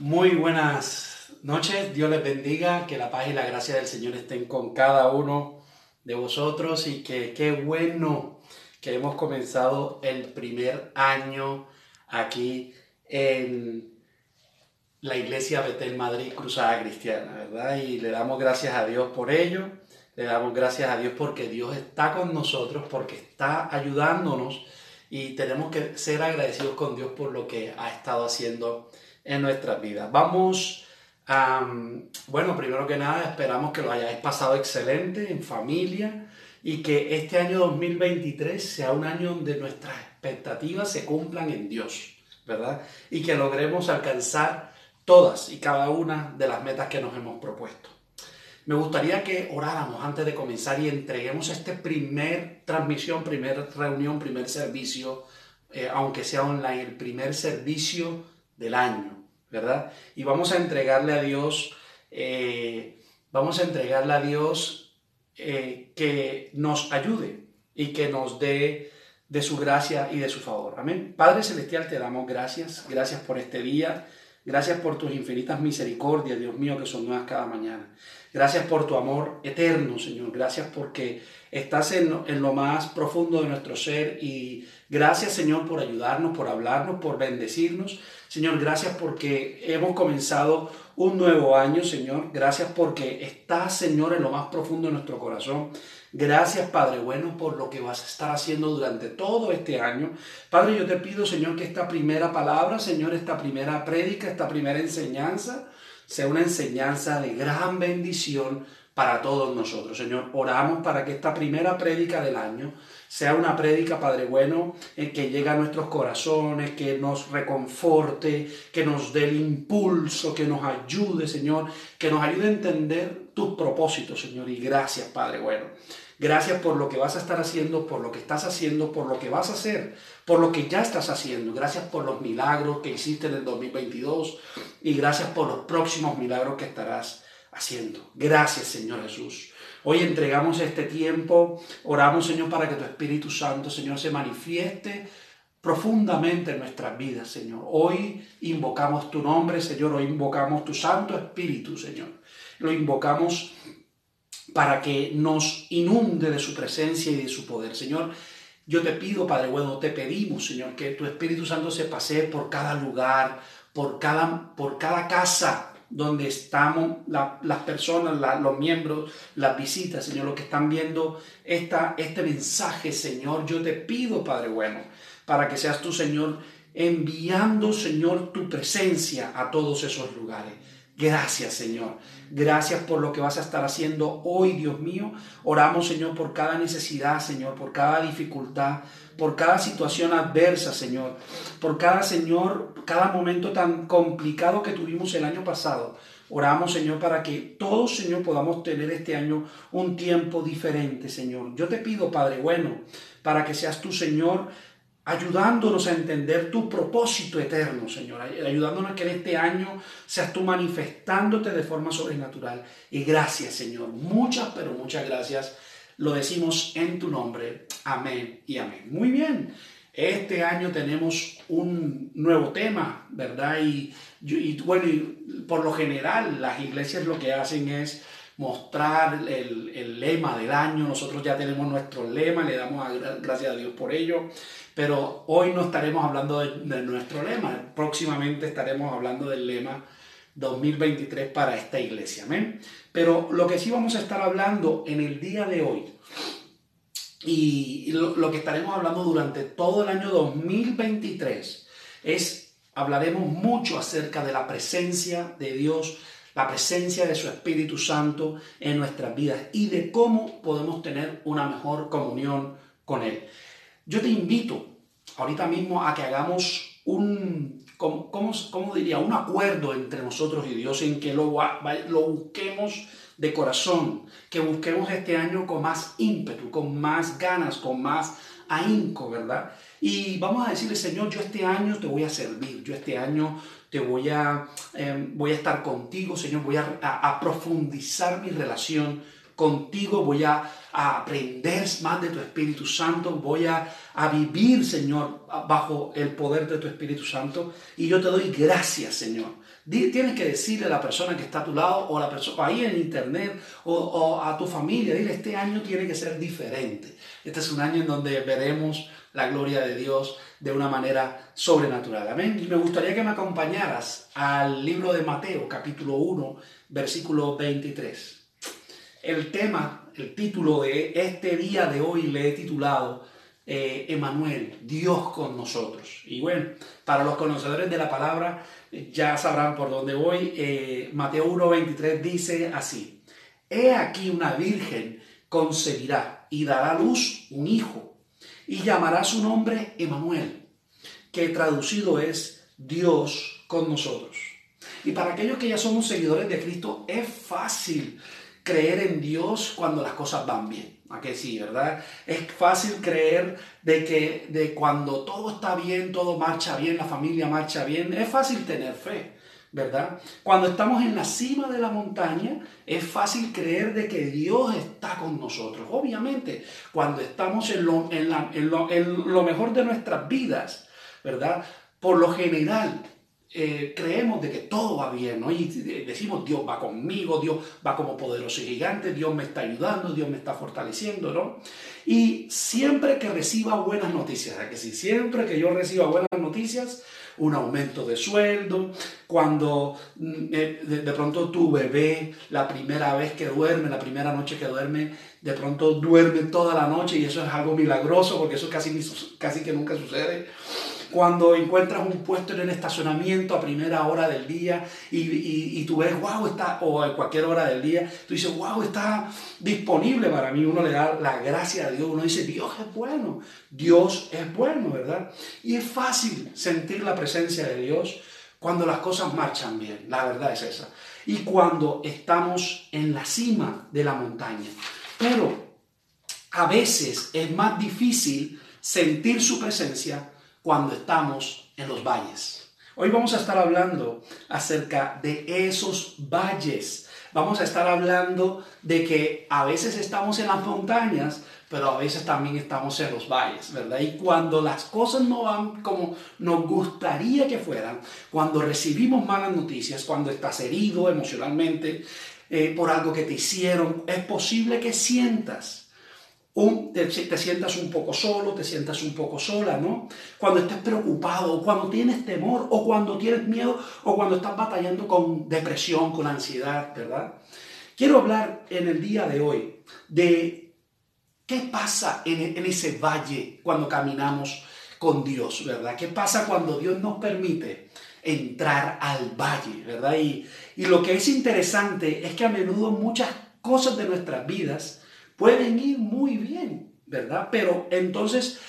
Muy buenas noches, Dios les bendiga, que la paz y la gracia del Señor estén con cada uno de vosotros y que qué bueno que hemos comenzado el primer año aquí en la iglesia Betel Madrid Cruzada Cristiana, ¿verdad? Y le damos gracias a Dios por ello, le damos gracias a Dios porque Dios está con nosotros, porque está ayudándonos y tenemos que ser agradecidos con Dios por lo que ha estado haciendo en nuestras vidas. Vamos a, bueno, primero que nada, esperamos que lo hayáis pasado excelente en familia y que este año 2023 sea un año donde nuestras expectativas se cumplan en Dios, ¿verdad? Y que logremos alcanzar todas y cada una de las metas que nos hemos propuesto. Me gustaría que oráramos antes de comenzar y entreguemos este primer transmisión, primer reunión, primer servicio, eh, aunque sea online, el primer servicio del año, ¿verdad? Y vamos a entregarle a Dios, eh, vamos a entregarle a Dios eh, que nos ayude y que nos dé de su gracia y de su favor. Amén. Padre Celestial, te damos gracias, gracias por este día. Gracias por tus infinitas misericordias, Dios mío, que son nuevas cada mañana. Gracias por tu amor eterno, Señor. Gracias porque estás en, en, lo más profundo de nuestro ser y gracias, Señor, por ayudarnos, por hablarnos, por bendecirnos. Señor, gracias porque hemos comenzado un nuevo año, Señor. Gracias porque estás, Señor, en lo más profundo de nuestro corazón. Gracias, Padre bueno, por lo que vas a estar haciendo durante todo este año. Padre, yo te pido, Señor, que esta primera palabra, Señor, esta primera prédica, esta primera enseñanza, sea una enseñanza de gran bendición para todos nosotros. Señor, oramos para que esta primera prédica del año sea una prédica, Padre bueno, en que llegue a nuestros corazones, que nos reconforte, que nos dé el impulso, que nos ayude, Señor, que nos ayude a entender tus propósitos, Señor. Y gracias, Padre bueno. Gracias por lo que vas a estar haciendo, por lo que estás haciendo, por lo que vas a hacer, por lo que ya estás haciendo. Gracias por los milagros que hiciste en el 2022 y gracias por los próximos milagros que estarás haciendo. Gracias, Señor Jesús. Hoy entregamos este tiempo, oramos Señor para que tu Espíritu Santo, Señor, se manifieste profundamente en nuestras vidas, Señor. Hoy invocamos tu nombre, Señor, hoy invocamos tu Santo Espíritu, Señor. Lo invocamos para que nos inunde de su presencia y de su poder, Señor. Yo te pido, Padre bueno, te pedimos, Señor, que tu Espíritu Santo se pase por cada lugar, por cada, por cada casa, donde estamos las personas, los miembros, las visitas, Señor, los que están viendo esta, este mensaje, Señor. Yo te pido, Padre bueno, para que seas tú, Señor, enviando, Señor, tu presencia a todos esos lugares. Gracias, Señor. Gracias por lo que vas a estar haciendo hoy, Dios mío. Oramos, Señor, por cada necesidad, Señor, por cada dificultad, por cada situación adversa, Señor, por cada, Señor, cada momento tan complicado que tuvimos el año pasado. Oramos, Señor, para que todos, Señor, podamos tener este año un tiempo diferente, Señor. Yo te pido, Padre bueno, para que seas tú, Señor, ayudándonos a entender tu propósito eterno, Señor, ayudándonos a que en este año seas tú manifestándote de forma sobrenatural. Y gracias, Señor, muchas, pero muchas gracias lo decimos en tu nombre. Amén y amén. Muy bien. Este año tenemos un nuevo tema, ¿verdad? Y, bueno, por lo general las iglesias lo que hacen es mostrar el, lema del año. Nosotros ya tenemos nuestro lema, le damos gracias a Dios por ello. Pero hoy no estaremos hablando de nuestro lema, próximamente estaremos hablando del lema 2023 para esta iglesia. Amén. Pero lo que sí vamos a estar hablando en el día de hoy y lo, que estaremos hablando durante todo el año 2023 es, hablaremos mucho acerca de la presencia de Dios, la presencia de su Espíritu Santo en nuestras vidas y de cómo podemos tener una mejor comunión con Él. Yo te invito ahorita mismo a que hagamos un ¿cómo, diría? Un acuerdo entre nosotros y Dios en que lo, lo busquemos de corazón, que busquemos este año con más ímpetu, con más ganas, con más ahínco, ¿verdad? Y vamos a decirle, Señor, yo este año te voy a servir, yo este año te voy a, em, voy a estar contigo, Señor, voy a profundizar mi relación contigo, voy a, aprender más de tu Espíritu Santo, voy a, vivir, Señor, bajo el poder de tu Espíritu Santo. Y yo te doy gracias, Señor, Tienes que decirle a la persona que está a tu lado o a la persona ahí en internet o, o, a tu familia, dile, este año tiene que ser diferente. Este es un año en donde veremos la gloria de Dios de una manera sobrenatural. Amén. Y me gustaría que me acompañaras al libro de Mateo, capítulo 1, versículo 23. El tema, el título de este día de hoy le he titulado eh, Emanuel, Dios con nosotros. Y bueno, para los conocedores de la palabra ya sabrán por dónde voy. Eh, Mateo 1.23 dice así, He aquí una virgen concebirá y dará luz un hijo y llamará su nombre Emanuel, que traducido es Dios con nosotros. Y para aquellos que ya somos seguidores de Cristo, es fácil creer en Dios cuando las cosas van bien. ¿A que sí, verdad? Es fácil creer de que de cuando todo está bien, todo marcha bien, la familia marcha bien, es fácil tener fe, ¿verdad? Cuando estamos en la cima de la montaña, es fácil creer de que Dios está con nosotros. Obviamente, cuando estamos en lo, en lo, en lo mejor de nuestras vidas, ¿verdad? Por lo general, eh, creemos de que todo va bien, ¿no? Y decimos, Dios va conmigo, Dios va como poderoso y gigante, Dios me está ayudando, Dios me está fortaleciendo, ¿no? Y siempre que reciba buenas noticias, que si siempre que yo reciba buenas noticias, un aumento de sueldo, cuando mm, eh, de, pronto tu bebé, la primera vez que duerme, la primera noche que duerme, de pronto duerme toda la noche y eso es algo milagroso porque eso casi, casi que nunca sucede cuando encuentras un puesto en el estacionamiento a primera hora del día y, tú ves, wow, está, o a cualquier hora del día, tú dices, wow, está disponible para mí, uno le da la gracia a Dios, uno dice, Dios es bueno, Dios es bueno, ¿verdad? Y es fácil sentir la presencia de Dios cuando las cosas marchan bien, la verdad es esa, y cuando estamos en la cima de la montaña. Pero a veces es más difícil sentir su presencia cuando estamos en los valles. Hoy vamos a estar hablando acerca de esos valles. Vamos a estar hablando de que a veces estamos en las montañas, pero a veces también estamos en los valles, ¿verdad? Y cuando las cosas no van como nos gustaría que fueran, cuando recibimos malas noticias, cuando estás herido emocionalmente eh, por algo que te hicieron, es posible que sientas te, sientas un poco solo, te sientas un poco sola, ¿no? Cuando estés preocupado, cuando tienes temor, o cuando tienes miedo, o cuando estás batallando con depresión, con ansiedad, ¿verdad? Quiero hablar en el día de hoy de qué pasa en, en ese valle cuando caminamos con Dios, ¿verdad? ¿Qué pasa cuando Dios nos permite entrar al valle, ¿verdad? Y, y lo que es interesante es que a menudo muchas cosas de nuestras vidas, pueden ir muy bien, ¿verdad? Pero entonces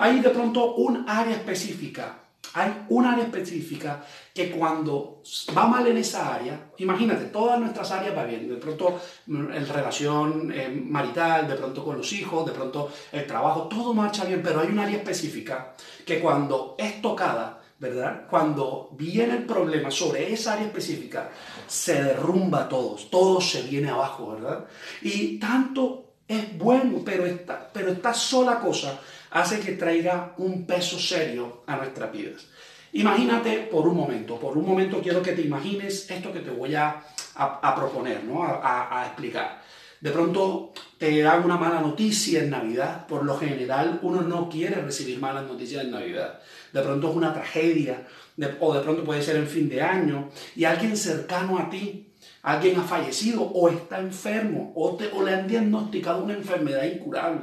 hay de pronto un área específica, hay un área específica que cuando va mal en esa área, imagínate, todas nuestras áreas va bien, de pronto mm, en relación eh, marital, de pronto con los hijos, de pronto el trabajo, todo marcha bien, pero hay un área específica que cuando es tocada, ¿verdad? Cuando viene el problema sobre esa área específica, se derrumba todo, todo se viene abajo, ¿verdad? Y tanto es bueno, pero esta, pero esta sola cosa hace que traiga un peso serio a nuestras vidas. Imagínate por un momento, por un momento quiero que te imagines esto que te voy a, a, proponer, ¿no? a, a explicar. De pronto te dan una mala noticia en Navidad. Por lo general uno no quiere recibir malas noticias en Navidad. De pronto es una tragedia. o de pronto puede ser el fin de año. Y alguien cercano a ti alguien ha fallecido o está enfermo o, o le han diagnosticado una enfermedad incurable.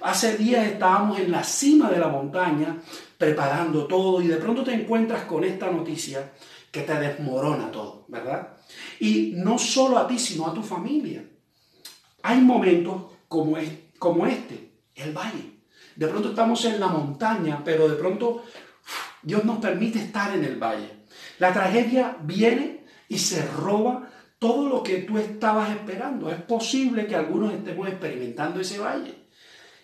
Hace días estábamos en la cima de la montaña preparando todo y de pronto te encuentras con esta noticia que te desmorona todo, ¿verdad? Y no solo a ti, sino a tu familia. Hay momentos como, como este, el valle. De pronto estamos en la montaña, pero de pronto Dios nos permite estar en el valle. La tragedia viene y se roba todo lo que tú estabas esperando. Es posible que algunos estemos experimentando ese valle.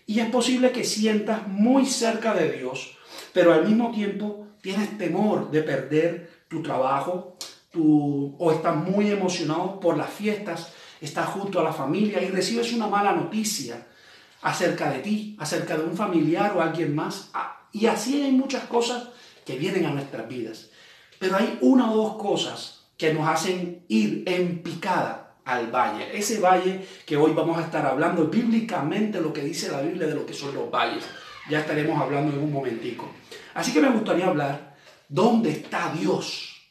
Y es posible que sientas muy cerca de Dios, pero al mismo tiempo tienes temor de perder tu trabajo, tu, o estás muy emocionado por las fiestas, estás junto a la familia y recibes una mala noticia acerca de ti, acerca de un familiar o alguien más. Ah, y así hay muchas cosas que vienen a nuestras vidas. Pero hay una o dos cosas que nos hacen ir en picada al valle. Ese valle que hoy vamos a estar hablando bíblicamente lo que dice la Biblia de lo que son los valles. Ya estaremos hablando en un momentico. Así que me gustaría hablar dónde está Dios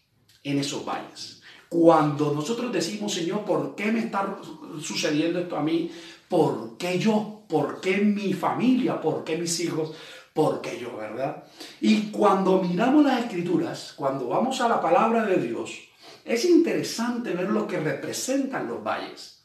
en esos valles. Cuando nosotros decimos, Señor, ¿por qué me está sucediendo esto a mí? ¿Por qué yo? ¿Por qué mi familia? ¿Por qué mis hijos? ¿Por qué yo, verdad? Y cuando miramos las escrituras, cuando vamos a la palabra de Dios, es interesante ver lo que representan los valles.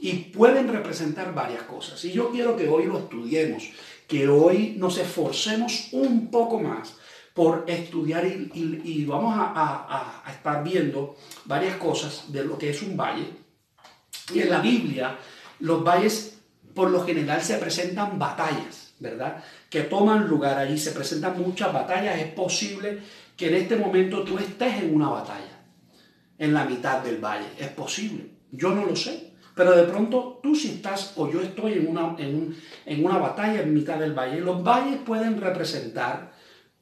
Y pueden representar varias cosas. Y yo quiero que hoy lo estudiemos, que hoy nos esforcemos un poco más por estudiar y, vamos a, estar viendo varias cosas de lo que es un valle. Y en la Biblia, los valles por lo general se presentan batallas, ¿verdad? Que toman lugar allí, se presentan muchas batallas. Es posible que en este momento tú estés en una batalla, en la mitad del valle. Es posible. Yo no lo sé. Pero de pronto tú si estás o yo estoy en una, en, en una batalla en mitad del valle. Los valles pueden representar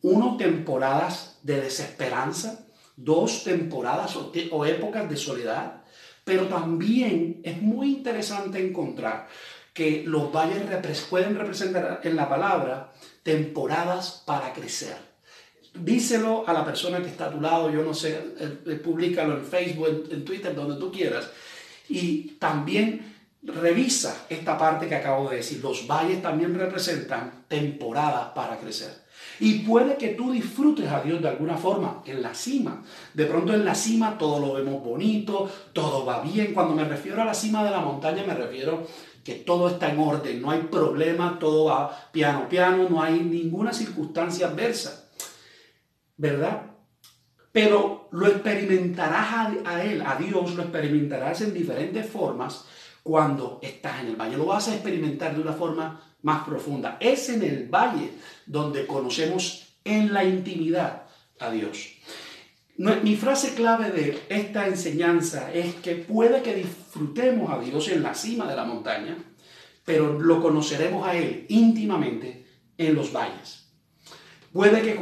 uno, temporadas de desesperanza, dos, temporadas o, épocas de soledad, pero también es muy interesante encontrar que los valles pueden representar en la palabra temporadas para crecer. Díselo a la persona que está a tu lado, yo no sé, eh, eh, públicalo en Facebook, en Twitter, donde tú quieras. Y también revisa esta parte que acabo de decir. Los valles también representan temporadas para crecer. Y puede que tú disfrutes a Dios de alguna forma en la cima. De pronto en la cima todo lo vemos bonito, todo va bien. Cuando me refiero a la cima de la montaña me refiero que todo está en orden, no hay problema, todo va piano piano, no hay ninguna circunstancia adversa. ¿Verdad? Pero lo experimentarás a, Él, a Dios, lo experimentarás en diferentes formas cuando estás en el valle. Lo vas a experimentar de una forma más profunda. Es en el valle donde conocemos en la intimidad a Dios. Mi frase clave de esta enseñanza es que puede que disfrutemos a Dios en la cima de la montaña, pero lo conoceremos a Él íntimamente en los valles. Puede que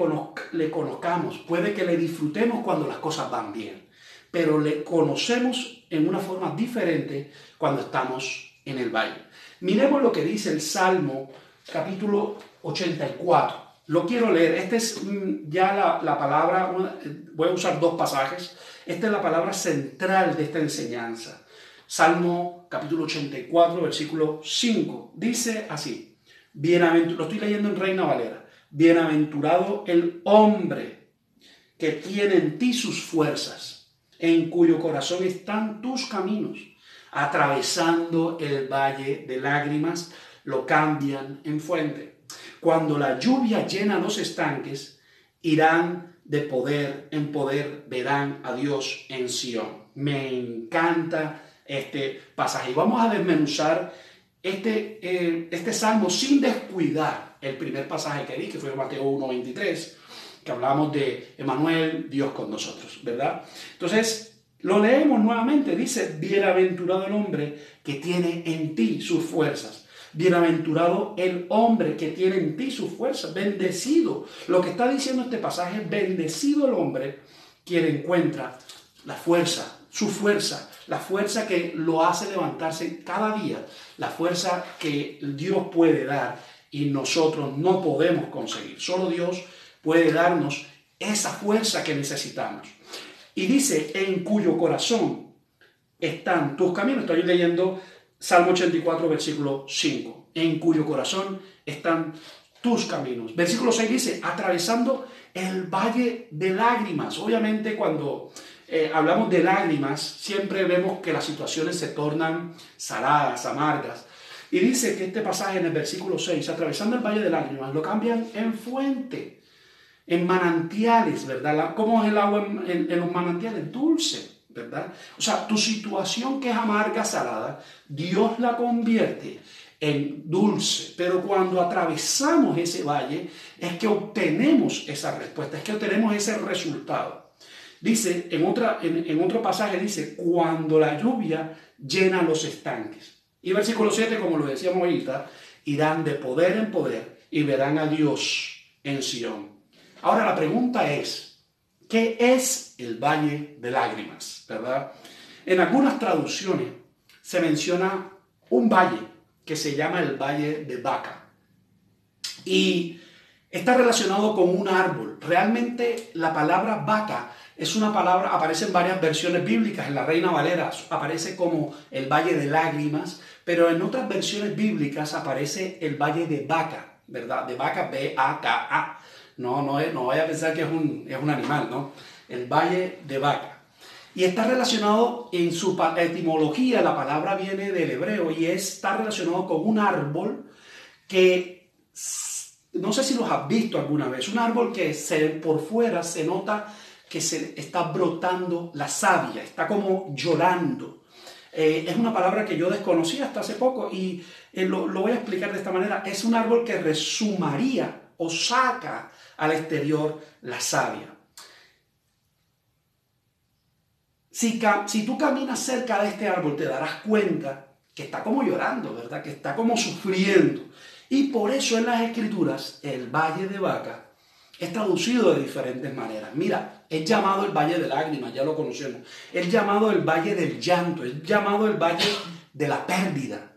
le conozcamos, puede que le disfrutemos cuando las cosas van bien, pero le conocemos en una forma diferente cuando estamos en el valle. Miremos lo que dice el Salmo capítulo 84. Lo quiero leer. Esta es mm, ya la, palabra, voy a usar dos pasajes. Esta es la palabra central de esta enseñanza. Salmo capítulo 84, versículo 5. Dice así, bienaventurado, lo estoy leyendo en Reina Valera, bienaventurado el hombre que tiene en ti sus fuerzas, en cuyo corazón están tus caminos atravesando el valle de lágrimas, lo cambian en fuente. Cuando la lluvia llena los estanques, irán de poder en poder, verán a Dios en Sion. Me encanta este pasaje. Vamos a desmenuzar este, eh, este salmo sin descuidar el primer pasaje que di, que fue Mateo 1.23, que hablamos de Emanuel, Dios con nosotros, ¿verdad? Entonces, lo leemos nuevamente, dice, bienaventurado el hombre que tiene en ti sus fuerzas. Bienaventurado el hombre que tiene en ti sus fuerzas. Bendecido. Lo que está diciendo este pasaje es bendecido el hombre quien encuentra la fuerza, su fuerza, la fuerza que lo hace levantarse cada día, la fuerza que Dios puede dar y nosotros no podemos conseguir. Solo Dios puede darnos esa fuerza que necesitamos. Y dice, en cuyo corazón están tus caminos. Estoy leyendo Salmo 84, versículo 5. En cuyo corazón están tus caminos. Versículo 6 dice, atravesando el valle de lágrimas. Obviamente cuando eh, hablamos de lágrimas, siempre vemos que las situaciones se tornan saladas, amargas. Y dice que este pasaje en el versículo 6, atravesando el valle de lágrimas, lo cambian en fuente en manantiales, ¿verdad? ¿Cómo es el agua en, los manantiales? Dulce, ¿verdad? O sea, tu situación que es amarga, salada, Dios la convierte en dulce. Pero cuando atravesamos ese valle, es que obtenemos esa respuesta, es que obtenemos ese resultado. Dice, en, otra, en, otro pasaje dice, cuando la lluvia llena los estanques. Y versículo 7, como lo decíamos ahorita, irán de poder en poder y verán a Dios en Sion. Ahora la pregunta es, ¿Qué es el valle de lágrimas? ¿Verdad? En algunas traducciones se menciona un valle que se llama el valle de Baca. Y está relacionado con un árbol. Realmente la palabra vaca es una palabra, aparece en varias versiones bíblicas. En la Reina Valera aparece como el valle de lágrimas, pero en otras versiones bíblicas aparece el valle de vaca, ¿verdad? De vaca, B-A-K-A. No, no, no vaya a pensar que es un, es un animal, ¿no? El valle de vaca. Y está relacionado en su etimología, la palabra viene del hebreo y está relacionado con un árbol que, no sé si los has visto alguna vez, un árbol que por fuera se nota que se está brotando la savia, está como llorando. Eh, es una palabra que yo desconocía hasta hace poco y eh, lo, lo voy a explicar de esta manera. Es un árbol que resumaría o saca al exterior la savia. Si, tú caminas cerca de este árbol, te darás cuenta que está como llorando, ¿verdad? Que está como sufriendo. Y por eso en las escrituras el valle de vaca es traducido de diferentes maneras. Mira, es llamado el valle de lágrimas, ya lo conocemos. Es llamado el valle del llanto, es llamado el valle de la pérdida.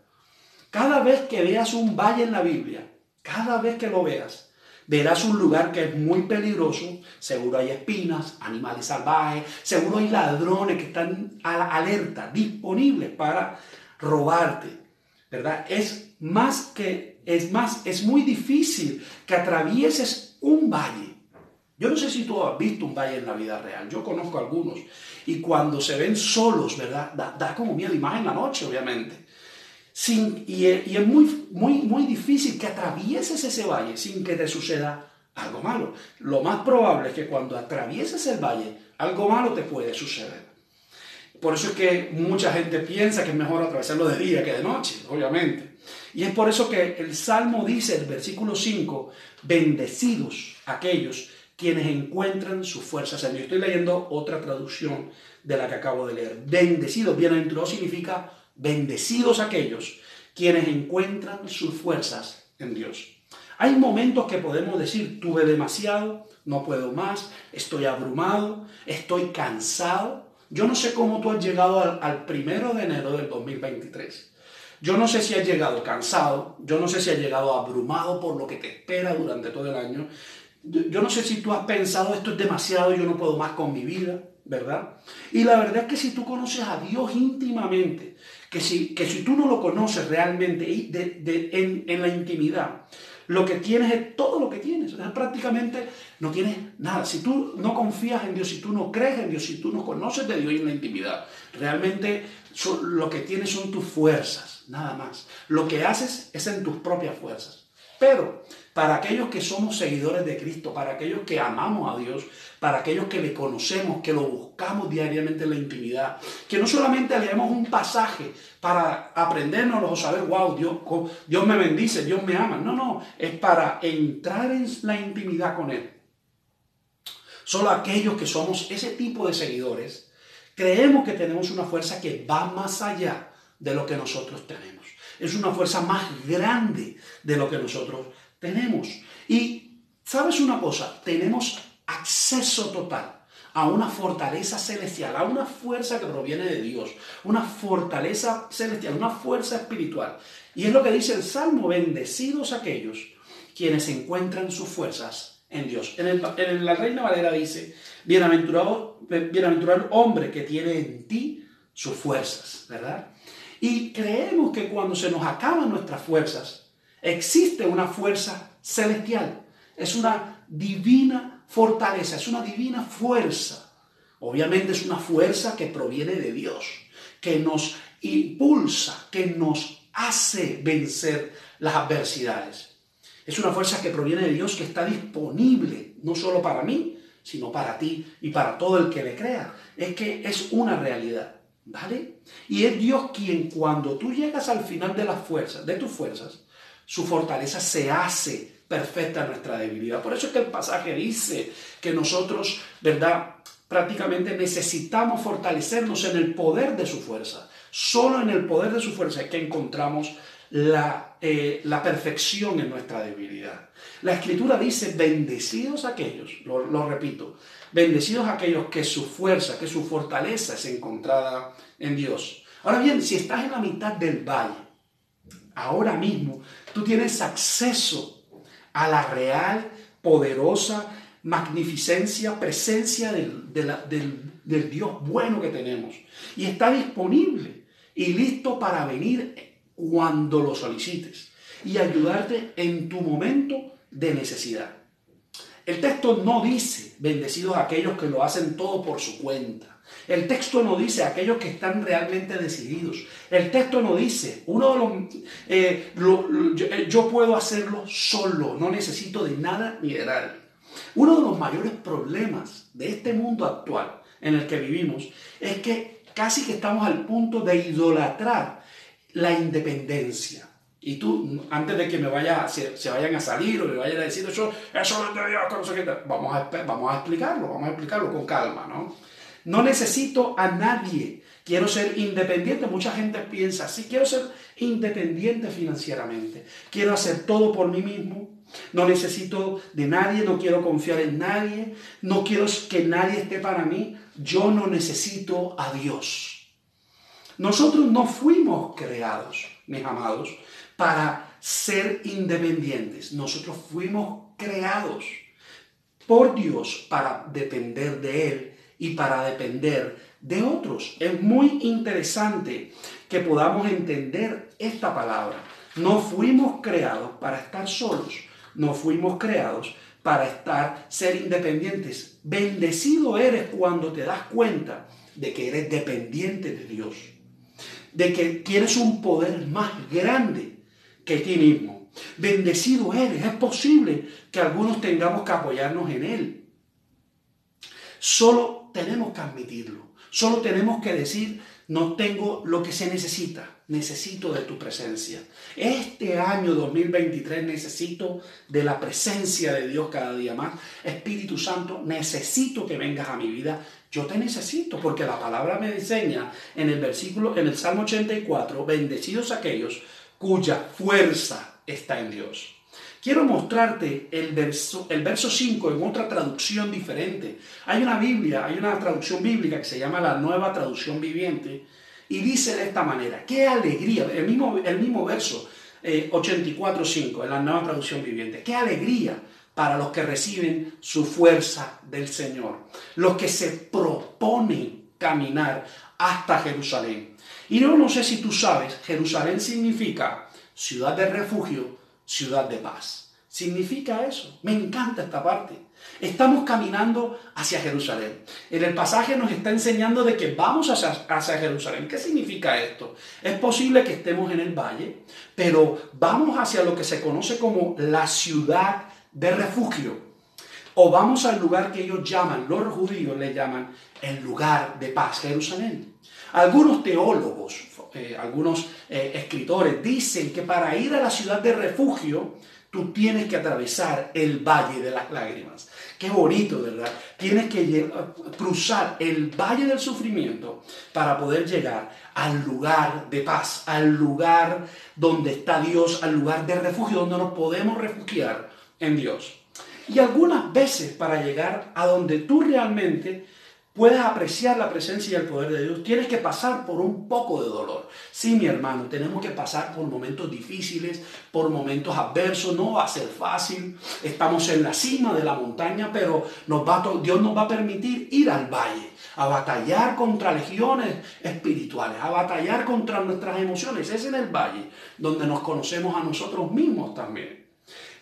Cada vez que veas un valle en la Biblia, cada vez que lo veas, verás un lugar que es muy peligroso, seguro hay espinas, animales salvajes, seguro hay ladrones que están alerta, disponibles para robarte, ¿verdad? Es más que, es más, es muy difícil que atravieses un valle. Yo no sé si tú has visto un valle en la vida real, yo conozco algunos, y cuando se ven solos, ¿verdad? Da, como miedo, y más en la noche, obviamente y, es muy, muy, muy difícil que atravieses ese valle sin que te suceda algo malo. Lo más probable es que cuando atravieses el valle, algo malo te puede suceder. Por eso es que mucha gente piensa que es mejor atravesarlo de día que de noche, obviamente. Y es por eso que el Salmo dice, el versículo 5, bendecidos aquellos quienes encuentran sus fuerzas en Dios. Estoy leyendo otra traducción de la que acabo de leer. Bendecidos, bienaventurado significa Bendecidos aquellos quienes encuentran sus fuerzas en Dios. Hay momentos que podemos decir, tuve demasiado, no puedo más, estoy abrumado, estoy cansado. Yo no sé cómo tú has llegado al, primero de enero del 2023. Yo no sé si has llegado cansado, yo no sé si has llegado abrumado por lo que te espera durante todo el año. Yo no sé si tú has pensado esto es demasiado, yo no puedo más con mi vida, ¿verdad? Y la verdad es que si tú conoces a Dios íntimamente, que si, que si tú no lo conoces realmente en, en, la intimidad, lo que tienes es todo lo que tienes. prácticamente no tienes nada. Si tú no confías en Dios, si tú no crees en Dios, si tú no conoces de Dios en la intimidad, realmente lo que tienes son tus fuerzas, nada más. Lo que haces es en tus propias fuerzas. Pero para aquellos que somos seguidores de Cristo, para aquellos que amamos a Dios, para aquellos que le conocemos, que lo buscamos diariamente en la intimidad, que no solamente leemos un pasaje para aprendernos o saber, wow, Dios, Dios me bendice, Dios me ama. No, no, es para entrar en la intimidad con Él. Solo aquellos que somos ese tipo de seguidores, creemos que tenemos una fuerza que va más allá de lo que nosotros tenemos. Es una fuerza más grande de lo que nosotros tenemos. Y, ¿sabes una cosa? Tenemos acceso total a una fortaleza celestial, a una fuerza que proviene de Dios, una fortaleza celestial, una fuerza espiritual. Y es lo que dice el Salmo, bendecidos aquellos quienes encuentran sus fuerzas en Dios. En, la Reina Valera dice, bienaventurado, bienaventurado el hombre que tiene en ti sus fuerzas, ¿verdad? Y creemos que cuando se nos acaban nuestras fuerzas, existe una fuerza celestial. Es una divina fortaleza, es una divina fuerza. Obviamente es una fuerza que proviene de Dios, que nos impulsa, que nos hace vencer las adversidades. Es una fuerza que proviene de Dios, que está disponible, no solo para mí, sino para ti y para todo el que le crea. Es que es una realidad. ¿Vale? Y es Dios quien cuando tú llegas al final de las fuerzas, de tus fuerzas, su fortaleza se hace perfecta nuestra debilidad. Por eso es que el pasaje dice que nosotros, ¿verdad? Prácticamente necesitamos fortalecernos en el poder de su fuerza. Solo en el poder de su fuerza es que encontramos la, eh, la perfección en nuestra debilidad. La escritura dice, bendecidos aquellos, lo, repito, bendecidos aquellos que su fuerza, que su fortaleza es encontrada en Dios. Ahora bien, si estás en la mitad del valle, ahora mismo tú tienes acceso a la real, poderosa magnificencia, presencia del, del, Dios bueno que tenemos. Y está disponible y listo para venir cuando lo solicites y ayudarte en tu momento de necesidad. El texto no dice bendecidos aquellos que lo hacen todo por su cuenta. El texto no dice aquellos que están realmente decididos. El texto no dice, uno de los, eh, eh, yo, puedo hacerlo solo, no necesito de nada ni de nadie. Uno de los mayores problemas de este mundo actual en el que vivimos es que casi que estamos al punto de idolatrar la independencia. Y tú, antes de que me vaya, se, vayan a salir o me vayan a decir eso, eso no es de Dios, vamos a, vamos a explicarlo, vamos a explicarlo con calma, ¿no? No necesito a nadie. Quiero ser independiente. Mucha gente piensa, sí, quiero ser independiente financieramente. Quiero hacer todo por mí mismo. No necesito de nadie, no quiero confiar en nadie, no quiero que nadie esté para mí. Yo no necesito a Dios. Nosotros no fuimos creados, mis amados, para ser independientes. Nosotros fuimos creados por Dios para depender de Él y para depender de otros. Es muy interesante que podamos entender esta palabra. No fuimos creados para estar solos, no fuimos creados para estar, ser independientes. Bendecido eres cuando te das cuenta de que eres dependiente de Dios, de que tienes un poder más grande que ti mismo. Bendecido eres, es posible que algunos tengamos que apoyarnos en Él. Solo tenemos que admitirlo. Solo tenemos que decir, no tengo lo que se necesita, necesito de tu presencia. Este año 2023 necesito de la presencia de Dios cada día más. Espíritu Santo, necesito que vengas a mi vida. Yo te necesito porque la palabra me enseña en el versículo, en el Salmo 84, bendecidos aquellos cuya fuerza está en Dios. Quiero mostrarte el verso, el verso 5 en otra traducción diferente. Hay una Biblia, hay una traducción bíblica que se llama la Nueva Traducción Viviente y dice de esta manera, qué alegría, el mismo, el mismo verso eh, 84.5 en la Nueva Traducción Viviente, qué alegría para los que reciben su fuerza del Señor, los que se proponen caminar hasta Jerusalén. Y yo no sé si tú sabes, Jerusalén significa ciudad de refugio, ciudad de paz. Significa eso. Me encanta esta parte. Estamos caminando hacia Jerusalén. En el pasaje nos está enseñando de que vamos hacia, hacia, Jerusalén. ¿Qué significa esto? Es posible que estemos en el valle, pero vamos hacia lo que se conoce como la ciudad de refugio. O vamos al lugar que ellos llaman, los judíos le llaman el lugar de paz, Jerusalén. Algunos teólogos eh, algunos eh, escritores dicen que para ir a la ciudad de refugio, tú tienes que atravesar el valle de las lágrimas. Qué bonito, ¿verdad? Tienes que cruzar el valle del sufrimiento para poder llegar al lugar de paz, al lugar donde está Dios, al lugar de refugio, donde nos podemos refugiar en Dios. Y algunas veces para llegar a donde tú realmente puedes apreciar la presencia y el poder de Dios, tienes que pasar por un poco de dolor. Sí, mi hermano, tenemos que pasar por momentos difíciles, por momentos adversos, no va a ser fácil. Estamos en la cima de la montaña, pero Dios nos va a permitir ir al valle, a batallar contra legiones espirituales, a batallar contra nuestras emociones. Es en el valle donde nos conocemos a nosotros mismos también.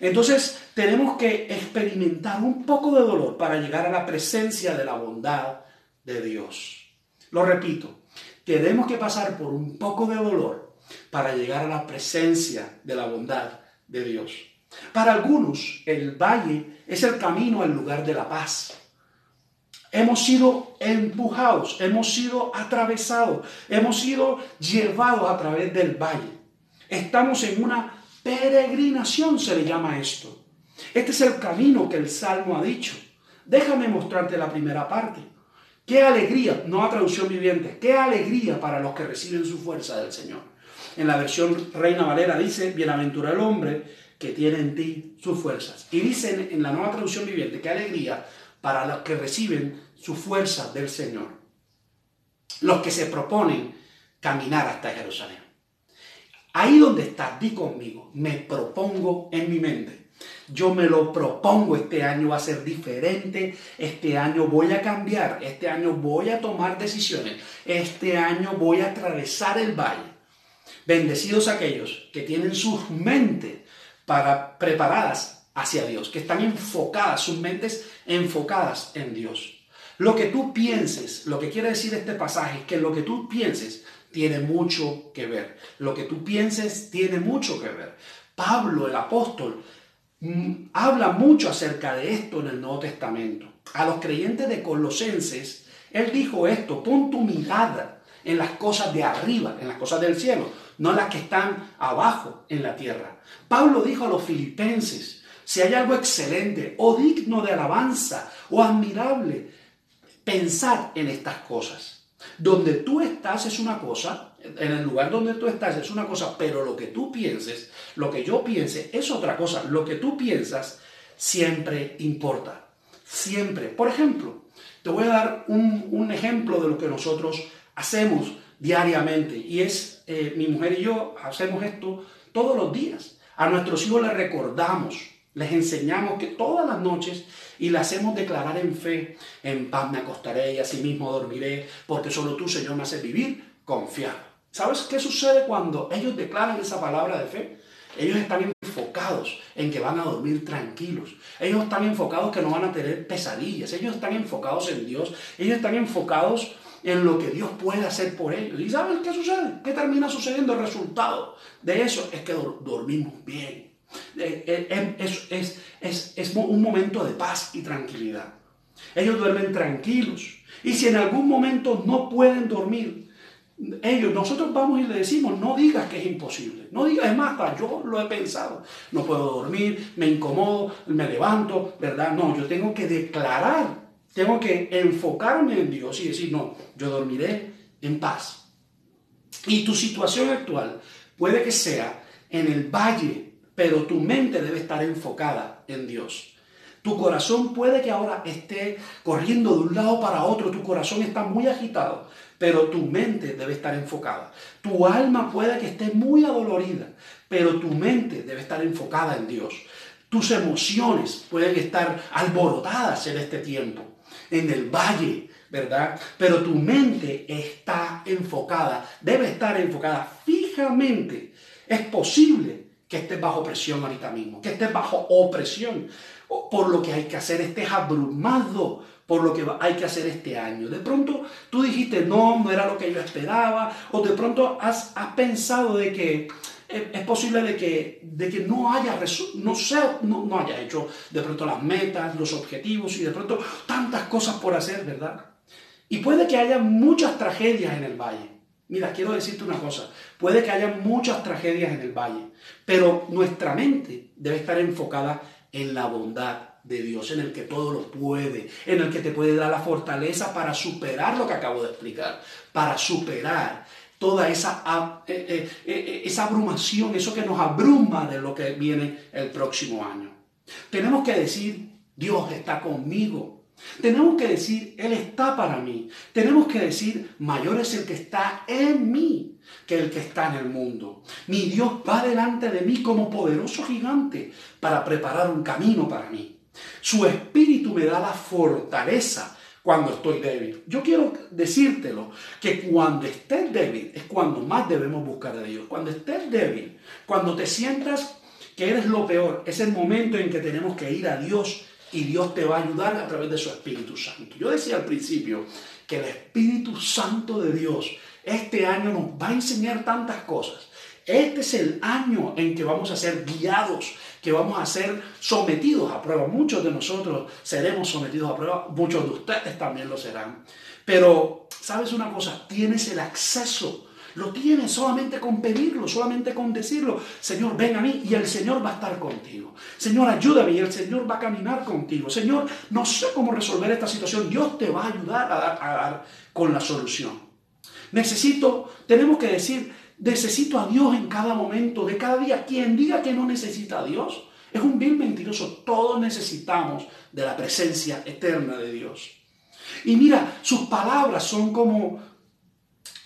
Entonces tenemos que experimentar un poco de dolor para llegar a la presencia de la bondad de Dios. Lo repito, tenemos que pasar por un poco de dolor para llegar a la presencia de la bondad de Dios. Para algunos, el valle es el camino al lugar de la paz. Hemos sido empujados, hemos sido atravesados, hemos sido llevados a través del valle. Estamos en una peregrinación, se le llama esto. Este es el camino que el Salmo ha dicho. Déjame mostrarte la primera parte. Qué alegría, nueva traducción viviente, qué alegría para los que reciben su fuerza del Señor. En la versión Reina Valera dice, bienaventurado el hombre que tiene en ti sus fuerzas. Y dice en la nueva traducción viviente, qué alegría para los que reciben su fuerza del Señor. Los que se proponen caminar hasta Jerusalén. Ahí donde estás, di conmigo, me propongo en mi mente. Yo me lo propongo, este año va a ser diferente, este año voy a cambiar, este año voy a tomar decisiones, este año voy a atravesar el valle. Bendecidos aquellos que tienen sus mentes para, preparadas hacia Dios, que están enfocadas, sus mentes enfocadas en Dios. Lo que tú pienses, lo que quiere decir este pasaje, es que lo que tú pienses tiene mucho que ver. Lo que tú pienses tiene mucho que ver. Pablo, el apóstol, mm, habla mucho acerca de esto en el Nuevo Testamento. A los creyentes de Colosenses, él dijo esto, pon tu mirada en las cosas de arriba, en las cosas del cielo, no las que están abajo en la tierra. Pablo dijo a los filipenses, si hay algo excelente o digno de alabanza o admirable, pensad en estas cosas. Donde tú estás es una cosa, en el lugar donde tú estás es una cosa, pero lo que tú pienses, lo que yo piense es otra cosa. Lo que tú piensas siempre importa. Siempre. Por ejemplo, te voy a dar un, ejemplo de lo que nosotros hacemos diariamente. Y es, eh, mi mujer y yo hacemos esto todos los días. A nuestros hijos les recordamos les enseñamos que todas las noches y le hacemos declarar en fe, en paz me acostaré y así mismo dormiré, porque solo tú, Señor, me haces vivir confiado. ¿Sabes qué sucede cuando ellos declaran esa palabra de fe? Ellos están enfocados en que van a dormir tranquilos. Ellos están enfocados que no van a tener pesadillas. Ellos están enfocados en Dios. Ellos están enfocados en lo que Dios puede hacer por ellos. ¿Y sabes qué sucede? ¿Qué termina sucediendo? El resultado de eso es que dormimos bien. Eh, eh, es, es, es, un momento de paz y tranquilidad. Ellos duermen tranquilos. Y si en algún momento no pueden dormir, ellos, nosotros vamos y le decimos, no digas que es imposible. No digas, es más, yo lo he pensado. No puedo dormir, me incomodo, me levanto, ¿verdad? No, yo tengo que declarar, tengo que enfocarme en Dios y decir, no, yo dormiré en paz. Y tu situación actual puede que sea en el valle pero tu mente debe estar enfocada en Dios. Tu corazón puede que ahora esté corriendo de un lado para otro, tu corazón está muy agitado, pero tu mente debe estar enfocada. Tu alma puede que esté muy adolorida, pero tu mente debe estar enfocada en Dios. Tus emociones pueden estar alborotadas en este tiempo, en el valle, ¿verdad? Pero tu mente está enfocada, debe estar enfocada fijamente. Es posible que estés bajo presión ahorita mismo, que estés bajo opresión por lo que hay que hacer, estés abrumado por lo que hay que hacer este año. De pronto tú dijiste, no, no era lo que yo esperaba, o de pronto has, pensado de que es posible de que, de que no haya no, sea, no, no haya hecho de pronto las metas, los objetivos y de pronto tantas cosas por hacer, ¿verdad? Y puede que haya muchas tragedias en el valle. Mira, quiero decirte una cosa, puede que haya muchas tragedias en el valle, pero nuestra mente debe estar enfocada en la bondad de Dios, en el que todo lo puede, en el que te puede dar la fortaleza para superar lo que acabo de explicar, para superar toda esa, eh, eh, eh, esa abrumación, eso que nos abruma de lo que viene el próximo año. Tenemos que decir, Dios está conmigo, tenemos que decir, Él está para mí. Tenemos que decir, mayor es el que está en mí que el que está en el mundo. Mi Dios va delante de mí como poderoso gigante para preparar un camino para mí. Su espíritu me da la fortaleza cuando estoy débil. Yo quiero decírtelo, que cuando estés débil es cuando más debemos buscar a Dios. Cuando estés débil, cuando te sientas que eres lo peor, es el momento en que tenemos que ir a Dios y Dios te va a ayudar a través de su Espíritu Santo. Yo decía al principio que el Espíritu Santo de Dios este año nos va a enseñar tantas cosas. Este es el año en que vamos a ser guiados, que vamos a ser sometidos a prueba. Muchos de nosotros seremos sometidos a prueba, muchos de ustedes también lo serán. Pero, ¿sabes una cosa? Tienes el acceso Lo tienes solamente con pedirlo, solamente con decirlo. Señor, ven a mí y el Señor va a estar contigo. Señor, ayúdame y el Señor va a caminar contigo. Señor, no sé cómo resolver esta situación. Dios te va a ayudar a dar, a dar con la solución. Necesito, tenemos que decir, necesito a Dios en cada momento, de cada día. Quien diga que no necesita a Dios es un vil mentiroso. Todos necesitamos de la presencia eterna de Dios. Y mira, sus palabras son como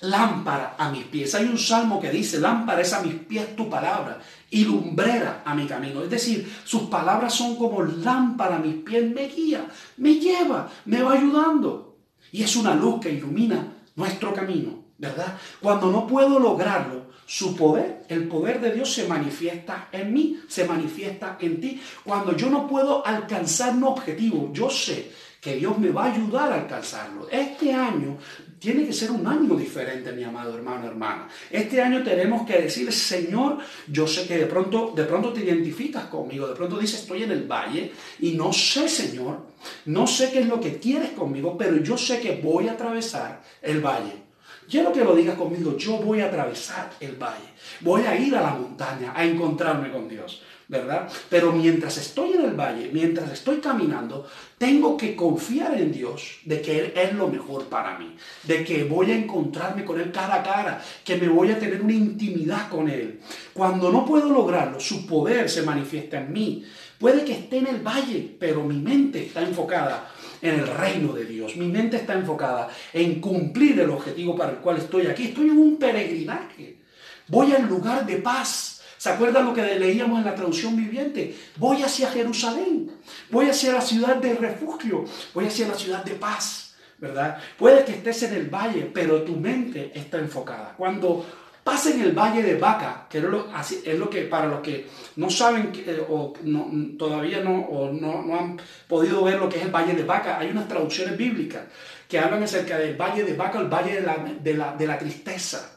lámpara a mis pies. Hay un salmo que dice, lámpara es a mis pies tu palabra y lumbrera a mi camino. Es decir, sus palabras son como lámpara a mis pies, me guía, me lleva, me va ayudando. Y es una luz que ilumina nuestro camino, ¿verdad? Cuando no puedo lograrlo, su poder, el poder de Dios se manifiesta en mí, se manifiesta en ti. Cuando yo no puedo alcanzar un objetivo, yo sé que Dios me va a ayudar a alcanzarlo. Este año tiene que ser un año diferente, mi amado hermano, hermana. Este año tenemos que decir, Señor, yo sé que de pronto, de pronto te identificas conmigo, de pronto dices, estoy en el valle y no sé, Señor, no sé qué es lo que quieres conmigo, pero yo sé que voy a atravesar el valle. Quiero que lo digas conmigo, yo voy a atravesar el valle, voy a ir a la montaña a encontrarme con Dios. ¿verdad? Pero mientras estoy en el valle, mientras estoy caminando, tengo que confiar en Dios de que Él es lo mejor para mí, de que voy a encontrarme con Él cara a cara, que me voy a tener una intimidad con Él. Cuando no puedo lograrlo, su poder se manifiesta en mí. Puede que esté en el valle, pero mi mente está enfocada en el reino de Dios. Mi mente está enfocada en cumplir el objetivo para el cual estoy aquí. Estoy en un peregrinaje. Voy al lugar de paz ¿Se acuerdan lo que leíamos en la traducción viviente? Voy hacia Jerusalén, voy hacia la ciudad de refugio, voy hacia la ciudad de paz, ¿verdad? Puede que estés en el valle, pero tu mente está enfocada. Cuando pasen el valle de Vaca, que es lo, que para los que no saben eh, o todavía no, no, han podido ver lo que es el valle de Vaca, hay unas traducciones bíblicas que hablan acerca del valle de Vaca, el valle de la, de la, de la tristeza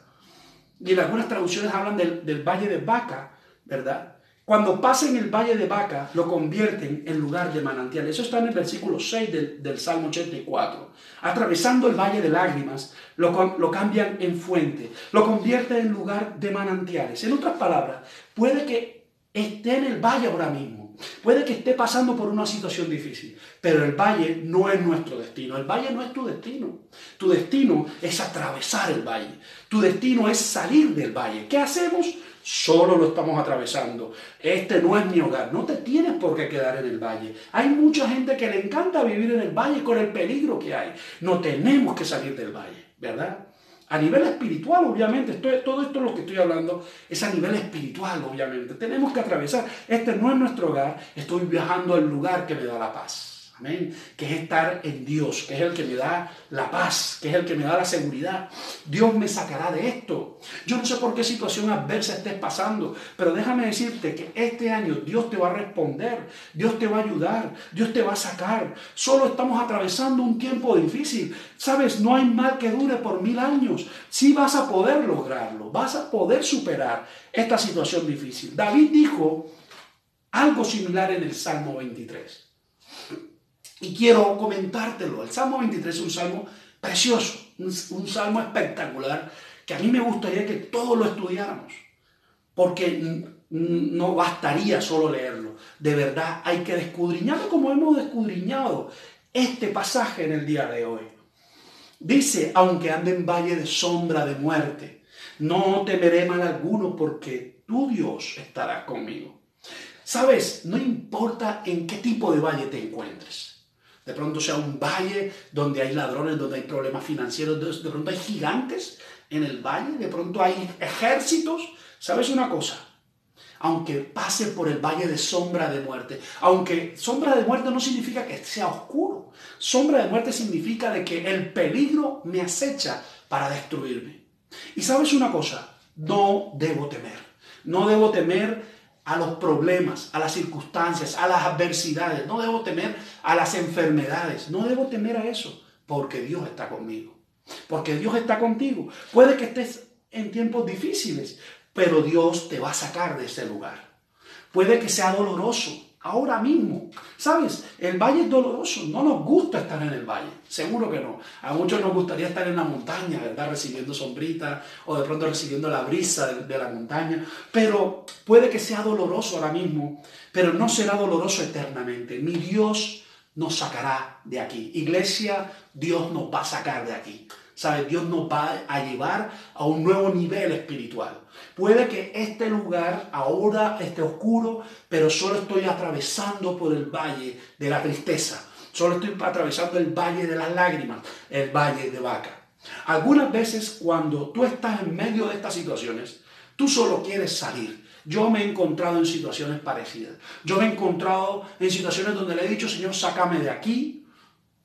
y en algunas traducciones hablan del, valle de Vaca, ¿verdad? Cuando pasen el valle de Vaca, lo convierten en lugar de manantial. Eso está en el versículo 6 del, del Salmo 84. Atravesando el valle de lágrimas, lo, lo cambian en fuente, lo convierten en lugar de manantiales. En otras palabras, puede que esté en el valle ahora mismo, puede que esté pasando por una situación difícil, pero el valle no es nuestro destino, el valle no es tu destino. Tu destino es atravesar el valle, tu destino es salir del valle. ¿Qué hacemos? Solo lo estamos atravesando. Este no es mi hogar. No te tienes por qué quedar en el valle. Hay mucha gente que le encanta vivir en el valle con el peligro que hay. No tenemos que salir del valle, ¿verdad? A nivel espiritual, obviamente, todo esto es lo que estoy hablando es a nivel espiritual, obviamente. Tenemos que atravesar. Este no es nuestro hogar. Estoy viajando al lugar que me da la paz. Amén. Que es estar en Dios, que es el que me da la paz, que es el que me da la seguridad. Dios me sacará de esto. Yo no sé por qué situación adversa estés pasando, pero déjame decirte que este año Dios te va a responder, Dios te va a ayudar, Dios te va a sacar. Solo estamos atravesando un tiempo difícil. Sabes, no hay mal que dure por mil años. Sí vas a poder lograrlo, vas a poder superar esta situación difícil. David dijo algo similar en el Salmo 23. Y quiero comentártelo. El Salmo 23 es un salmo precioso, un, salmo espectacular, que a mí me gustaría que todos lo estudiáramos, porque no bastaría solo leerlo. De verdad hay que descudriñarlo como hemos descudriñado este pasaje en el día de hoy. Dice, aunque ande en valle de sombra de muerte, no temeré mal alguno porque tu Dios estará conmigo. Sabes, no importa en qué tipo de valle te encuentres. De pronto sea un valle donde hay ladrones, donde hay problemas financieros, de pronto hay gigantes en el valle, de pronto hay ejércitos. ¿Sabes una cosa? Aunque pase por el valle de sombra de muerte, aunque sombra de muerte no significa que sea oscuro, sombra de muerte significa de que el peligro me acecha para destruirme. Y sabes una cosa, no debo temer, no debo temer a los problemas, a las circunstancias, a las adversidades. No debo temer a las enfermedades. No debo temer a eso, porque Dios está conmigo. Porque Dios está contigo. Puede que estés en tiempos difíciles, pero Dios te va a sacar de ese lugar. Puede que sea doloroso. Ahora mismo. ¿Sabes? El valle es doloroso, no nos gusta estar en el valle, seguro que no. A muchos nos gustaría estar en la montaña, ¿verdad? Recibiendo sombrita o de pronto recibiendo la brisa de, de la montaña, pero puede que sea doloroso ahora mismo, pero no será doloroso eternamente. Mi Dios nos sacará de aquí. Iglesia, Dios nos va a sacar de aquí. ¿Sabes? Dios nos va a llevar a un nuevo nivel espiritual. Puede que este lugar ahora esté oscuro, pero solo estoy atravesando por el valle de la tristeza. Solo estoy atravesando el valle de las lágrimas, el valle de vaca. Algunas veces cuando tú estás en medio de estas situaciones, tú solo quieres salir. Yo me he encontrado en situaciones parecidas. Yo me he encontrado en situaciones donde le he dicho, Señor, sácame de aquí.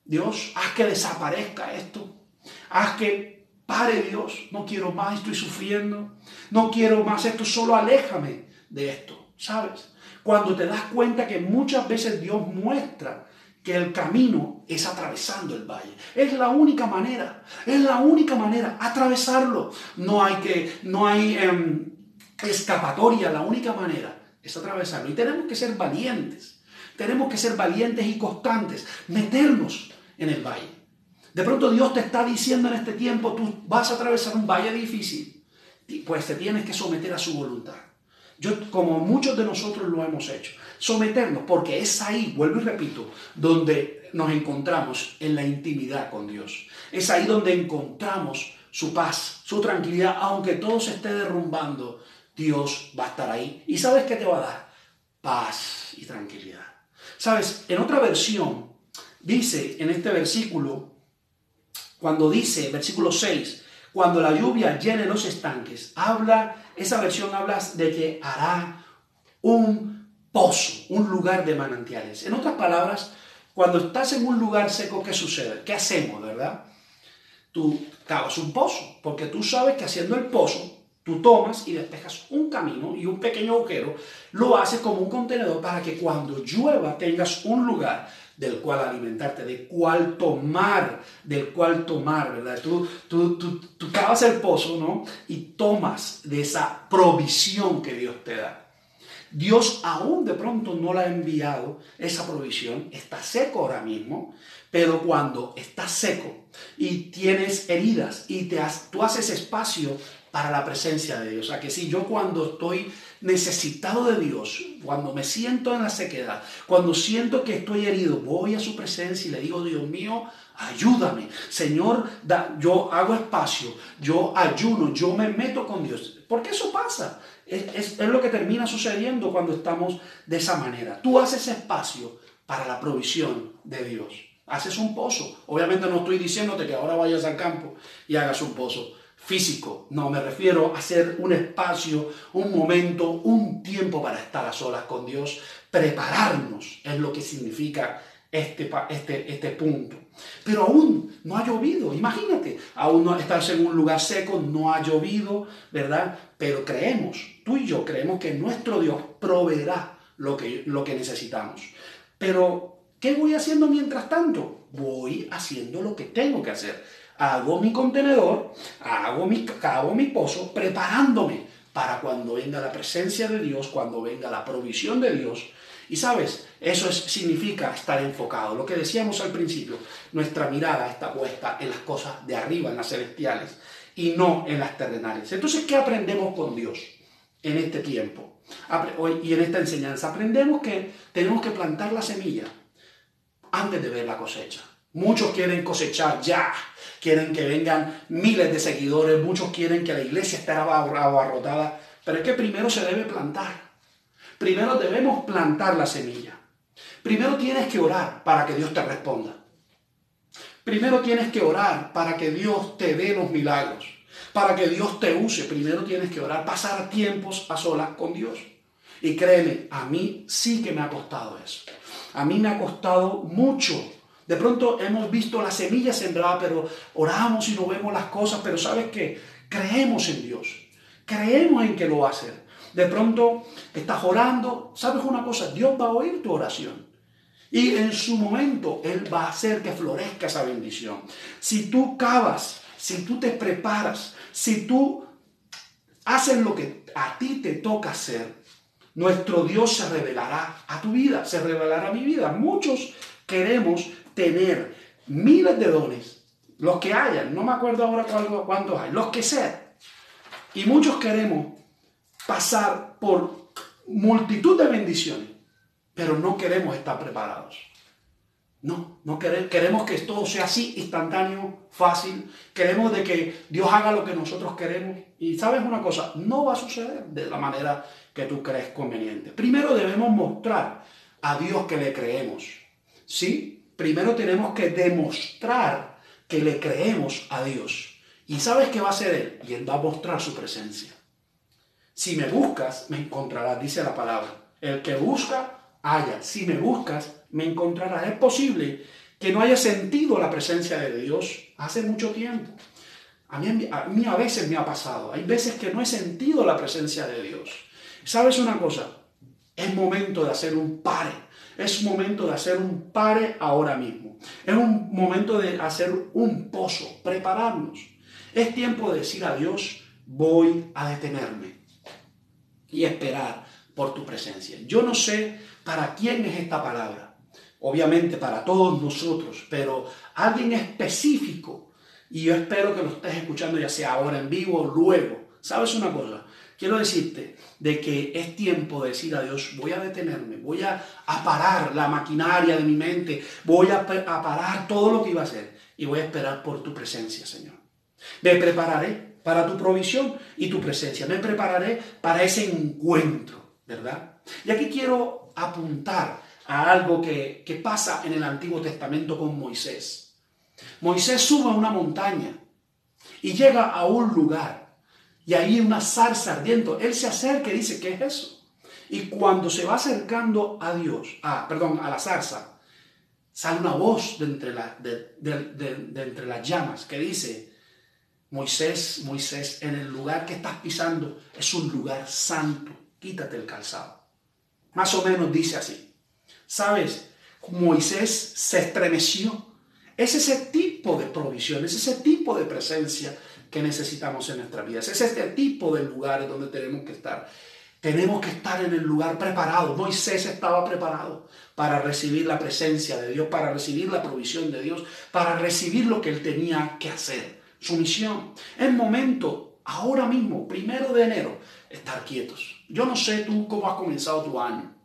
Dios, haz que desaparezca esto. Haz que pare Dios. No quiero más, estoy sufriendo. No quiero más esto, solo aléjame de esto. ¿Sabes? Cuando te das cuenta que muchas veces Dios muestra que el camino es atravesando el valle. Es la única manera, es la única manera, atravesarlo. No hay que, no hay em, escapatoria, la única manera es atravesarlo. Y tenemos que ser valientes, tenemos que ser valientes y constantes, meternos en el valle. De pronto Dios te está diciendo en este tiempo, tú vas a atravesar un valle difícil, pues te tienes que someter a su voluntad. Yo, como muchos de nosotros lo hemos hecho, someternos, porque es ahí, vuelvo y repito, donde nos encontramos en la intimidad con Dios. Es ahí donde encontramos su paz, su tranquilidad, aunque todo se esté derrumbando, Dios va a estar ahí. ¿Y sabes qué te va a dar? Paz y tranquilidad. Sabes, en otra versión, dice en este versículo, cuando dice, versículo 6, cuando la lluvia llene los estanques, habla, esa versión habla de que hará un pozo, un lugar de manantiales. En otras palabras, cuando estás en un lugar seco, ¿qué sucede? ¿Qué hacemos, verdad? Tú cavas un pozo, porque tú sabes que haciendo el pozo, tú tomas y despejas un camino y un pequeño agujero, lo haces como un contenedor para que cuando llueva tengas un lugar del cual alimentarte, de cual tomar, del cual tomar, ¿verdad? Tú, tú, tú, tú cavas el pozo, ¿no? Y tomas de esa provisión que Dios te da. Dios aún de pronto no la ha enviado esa provisión, está seco ahora mismo, pero cuando está seco y tienes heridas y te tú haces espacio para la presencia de Dios. O sea que si yo cuando estoy necesitado de Dios, cuando me siento en la sequedad, cuando siento que estoy herido, voy a su presencia y le digo, Dios mío, ayúdame. Señor, da, yo hago espacio, yo ayuno, yo me meto con Dios. Porque eso pasa. Es, es lo que termina sucediendo cuando estamos de esa manera. Tú haces espacio para la provisión de Dios. Haces un pozo. Obviamente no estoy diciéndote que ahora vayas al campo y hagas un pozo físico, no, me refiero a hacer un espacio, un momento, un tiempo para estar a solas con Dios, prepararnos es lo que significa este, este, este punto. Pero aún no ha llovido, imagínate, aún no estás en un lugar seco, no ha llovido, ¿verdad? Pero creemos, tú y yo creemos que nuestro Dios proveerá lo que, lo que necesitamos. Pero, ¿qué voy haciendo mientras tanto? Voy haciendo lo que tengo que hacer hago mi contenedor, hago mi, mi pozo, preparándome para cuando venga la presencia de Dios, cuando venga la provisión de Dios. Y sabes, eso significa estar enfocado. Lo que decíamos al principio, nuestra mirada está puesta en las cosas de arriba, en las celestiales, y no en las terrenales. Entonces, ¿qué aprendemos con Dios en este tiempo? Y en esta enseñanza aprendemos que tenemos que plantar la semilla antes de ver la cosecha. Muchos quieren cosechar ya, quieren que vengan miles de seguidores, muchos quieren que la iglesia esté abarrotada, pero es que primero se debe plantar. Primero debemos plantar la semilla. Primero tienes que orar para que Dios te responda. Primero tienes que orar para que Dios te dé los milagros, para que Dios te use. Primero tienes que orar, pasar tiempos a solas con Dios. Y créeme, a mí sí que me ha costado eso. A mí me ha costado mucho de pronto hemos visto la semilla sembrada, pero oramos y no vemos las cosas, pero ¿sabes qué? Creemos en Dios. Creemos en que lo va a hacer. De pronto estás orando, ¿sabes una cosa? Dios va a oír tu oración. Y en su momento Él va a hacer que florezca esa bendición. Si tú cavas, si tú te preparas, si tú haces lo que a ti te toca hacer, nuestro Dios se revelará a tu vida, se revelará a mi vida. Muchos queremos tener miles de dones, los que hayan, no me acuerdo ahora cuántos hay, los que sean. Y muchos queremos pasar por multitud de bendiciones, pero no queremos estar preparados. No, no queremos, queremos que todo sea así, instantáneo, fácil. Queremos de que Dios haga lo que nosotros queremos. Y sabes una cosa, no va a suceder de la manera que tú crees conveniente. Primero debemos mostrar a Dios que le creemos. ¿Sí? Primero tenemos que demostrar que le creemos a Dios. ¿Y sabes qué va a hacer Él? Y Él va a mostrar su presencia. Si me buscas, me encontrarás, dice la palabra. El que busca, haya. Si me buscas, me encontrarás. Es posible que no haya sentido la presencia de Dios hace mucho tiempo. A mí, a mí a veces me ha pasado. Hay veces que no he sentido la presencia de Dios. ¿Sabes una cosa? Es momento de hacer un pare. Es momento de hacer un pare ahora mismo. Es un momento de hacer un pozo, prepararnos. Es tiempo de decir a Dios, voy a detenerme y esperar por tu presencia. Yo no sé para quién es esta palabra. Obviamente para todos nosotros, pero alguien específico. Y yo espero que lo estés escuchando ya sea ahora en vivo o luego. ¿Sabes una cosa? Quiero decirte de que es tiempo de decir a Dios, voy a detenerme, voy a, parar la maquinaria de mi mente, voy a, parar todo lo que iba a hacer y voy a esperar por tu presencia, Señor. Me prepararé para tu provisión y tu presencia. Me prepararé para ese encuentro, ¿verdad? Y aquí quiero apuntar a algo que, que pasa en el Antiguo Testamento con Moisés. Moisés sube a una montaña y llega a un lugar y ahí una zarza ardiendo. Él se acerca y dice, ¿qué es eso? Y cuando se va acercando a Dios, ah, perdón, a la zarza, sale una voz de entre, de, entre las llamas que dice, Moisés, Moisés, en el lugar que estás pisando es un lugar santo, quítate el calzado. Más o menos dice así. ¿Sabes? Moisés se estremeció. Es ese tipo de provisión, es ese tipo de presencia que necesitamos en nuestras vidas. Es este tipo de lugares donde tenemos que estar. Tenemos que estar en el lugar preparado. Moisés estaba preparado para recibir la presencia de Dios, para recibir la provisión de Dios, para recibir lo que él tenía que hacer, su misión. Es momento, ahora mismo, primero de enero, estar quietos. Yo no sé tú cómo has comenzado tu año,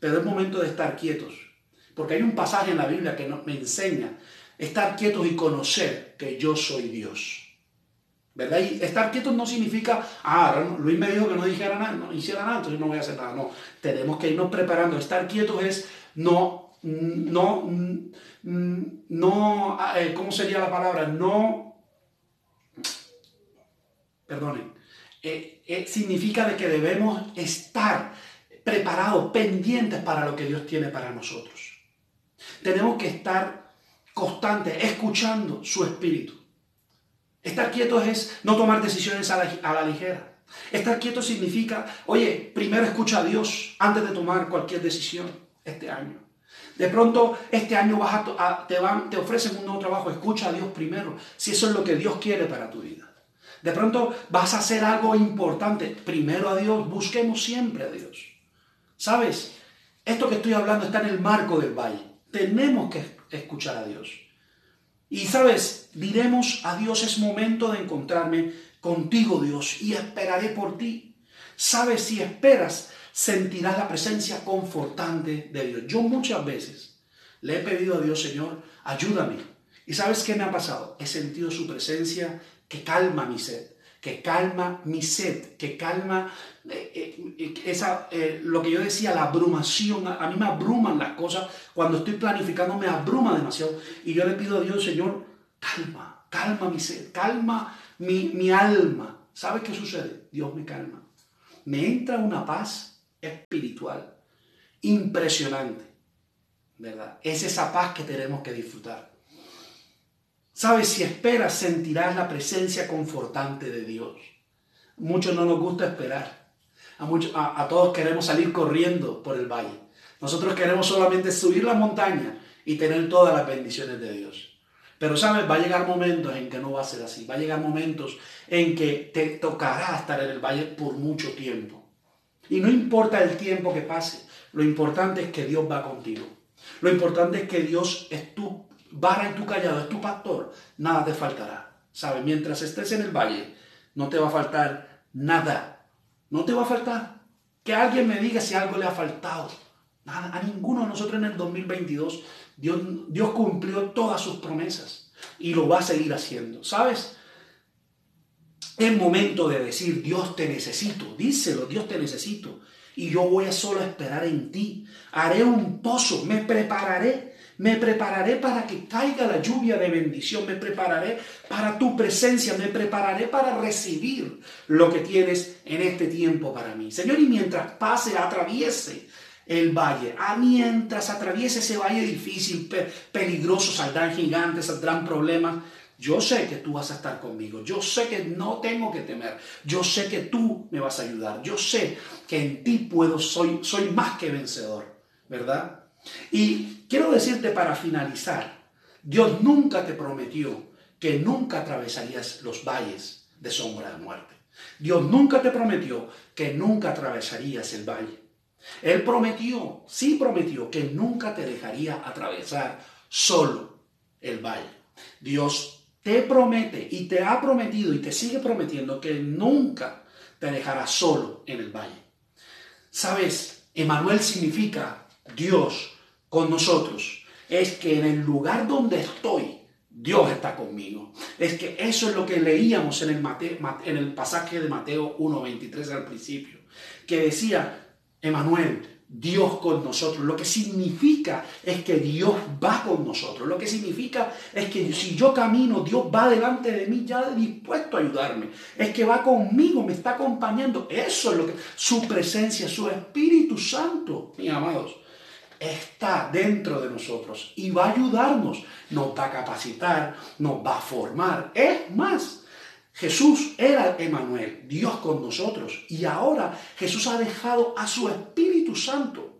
pero es momento de estar quietos. Porque hay un pasaje en la Biblia que me enseña estar quietos y conocer que yo soy Dios. ¿Verdad? Y estar quietos no significa, ah, Luis me dijo que no dijera nada, no hiciera nada, entonces no voy a hacer nada. No, tenemos que irnos preparando. Estar quietos es no, no, no, eh, ¿cómo sería la palabra? No, perdonen, eh, eh, significa de que debemos estar preparados, pendientes para lo que Dios tiene para nosotros. Tenemos que estar constantes, escuchando su espíritu. Estar quieto es no tomar decisiones a la, ligera. Estar quieto significa, oye, primero escucha a Dios antes de tomar cualquier decisión este año. De pronto, este año vas a, te, van, te ofrecen un nuevo trabajo, escucha a Dios primero, si eso es lo que Dios quiere para tu vida. De pronto vas a hacer algo importante, primero a Dios, busquemos siempre a Dios. ¿Sabes? Esto que estoy hablando está en el marco del valle. Tenemos que escuchar a Dios. Y sabes, diremos a Dios es momento de encontrarme contigo, Dios, y esperaré por ti. Sabes, si esperas, sentirás la presencia confortante de Dios. Yo muchas veces le he pedido a Dios, Señor, ayúdame. ¿Y sabes qué me ha pasado? He sentido su presencia que calma mi sed que calma mi sed, que calma eh, eh, eh, esa, lo que yo decía, la abrumación. A, mí me abruman las cosas. Cuando estoy planificando me abruma demasiado. Y yo le pido a Dios, Señor, calma, calma mi sed, calma mi, mi alma. ¿Sabes qué sucede? Dios me calma. Me entra una paz espiritual impresionante. ¿Verdad? Es esa paz que tenemos que disfrutar. Sabes, si esperas sentirás la presencia confortante de Dios. Muchos no nos gusta esperar. A, a, todos queremos salir corriendo por el valle. Nosotros queremos solamente subir la montaña y tener todas las bendiciones de Dios. Pero sabes, va a llegar momentos en que no va a ser así. Va a llegar momentos en que te tocará estar en el valle por mucho tiempo. Y no importa el tiempo que pase, lo importante es que Dios va contigo. Lo importante es que Dios es tu vara y tu callado, es tu pastor. Nada te faltará. ¿Sabes? Mientras estés en el valle, no te va a faltar nada. No te va a faltar. Que alguien me diga si algo le ha faltado. Nada, a ninguno de nosotros en el 2022 Dios, Dios cumplió todas sus promesas y lo va a seguir haciendo. ¿Sabes? Es momento de decir, Dios te necesito. Díselo, Dios te necesito. Y yo voy a solo esperar en ti. Haré un pozo, me prepararé. Me prepararé para que caiga la lluvia de bendición. Me prepararé para tu presencia. Me prepararé para recibir lo que tienes en este tiempo para mí. Señor, y mientras pase, atraviese el valle. Ah, mientras atraviese ese valle difícil, peligroso, saldrán gigantes, saldrán problemas. Yo sé que tú vas a estar conmigo. Yo sé que no tengo que temer. Yo sé que tú me vas a ayudar. Yo sé que en ti puedo, soy, soy más que vencedor. ¿Verdad? Y quiero decirte para finalizar, Dios nunca te prometió que nunca atravesarías los valles de sombra de muerte. Dios nunca te prometió que nunca atravesarías el valle. Él prometió, sí prometió, que nunca te dejaría atravesar solo el valle. Dios te promete y te ha prometido y te sigue prometiendo que nunca te dejará solo en el valle. Sabes, Emanuel significa Dios con nosotros. Es que en el lugar donde estoy, Dios está conmigo. Es que eso es lo que leíamos en el, pasaje de Mateo 1.23 al principio, que decía, Emanuel, Dios con nosotros. Lo que significa es que Dios va con nosotros. Lo que significa es que si yo camino, Dios va delante de mí ya dispuesto a ayudarme. Es que va conmigo, me está acompañando. Eso es lo que su presencia, su Espíritu Santo, mis amados, está dentro de nosotros y va a ayudarnos, nos va a capacitar, nos va a formar. Es más, Jesús era Emanuel, Dios con nosotros, y ahora Jesús ha dejado a su Espíritu Santo,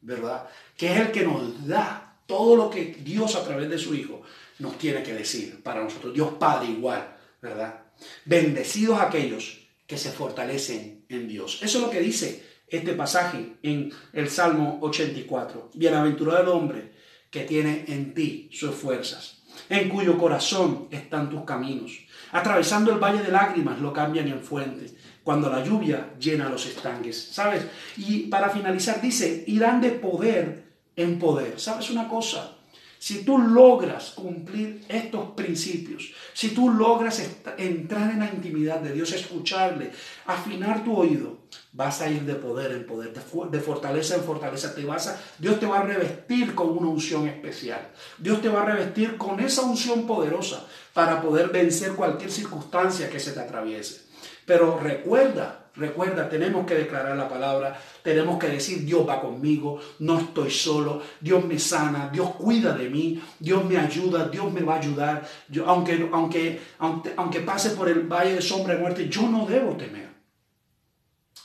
¿verdad? Que es el que nos da todo lo que Dios a través de su Hijo nos tiene que decir para nosotros. Dios Padre igual, ¿verdad? Bendecidos aquellos que se fortalecen en Dios. Eso es lo que dice este pasaje en el Salmo 84. Bienaventurado el hombre que tiene en ti sus fuerzas, en cuyo corazón están tus caminos Atravesando el valle de lágrimas lo cambian en fuente, cuando la lluvia llena los estanques, ¿sabes? Y para finalizar dice, irán de poder en poder. ¿Sabes una cosa? Si tú logras cumplir estos principios, si tú logras entrar en la intimidad de Dios, escucharle, afinar tu oído, vas a ir de poder en poder, de fortaleza en fortaleza. Dios te va a revestir con una unción especial. Dios te va a revestir con esa unción poderosa para poder vencer cualquier circunstancia que se te atraviese. Pero recuerda, recuerda, tenemos que declarar la palabra, tenemos que decir, Dios va conmigo, no estoy solo, Dios me sana, Dios cuida de mí, Dios me ayuda, Dios me va a ayudar. Aunque, aunque, aunque, aunque pase por el valle de sombra de muerte, yo no debo temer,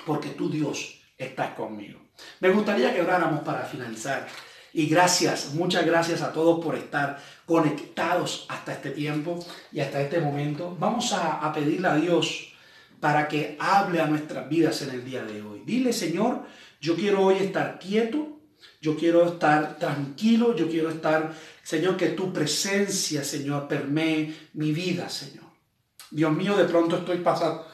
porque tú, Dios, estás conmigo. Me gustaría que oráramos para finalizar. Y gracias, muchas gracias a todos por estar conectados hasta este tiempo y hasta este momento. Vamos a, pedirle a Dios para que hable a nuestras vidas en el día de hoy. Dile, Señor, yo quiero hoy estar quieto, yo quiero estar tranquilo, yo quiero estar, Señor, que tu presencia, Señor, permee mi vida, Señor. Dios mío, de pronto estoy pasando,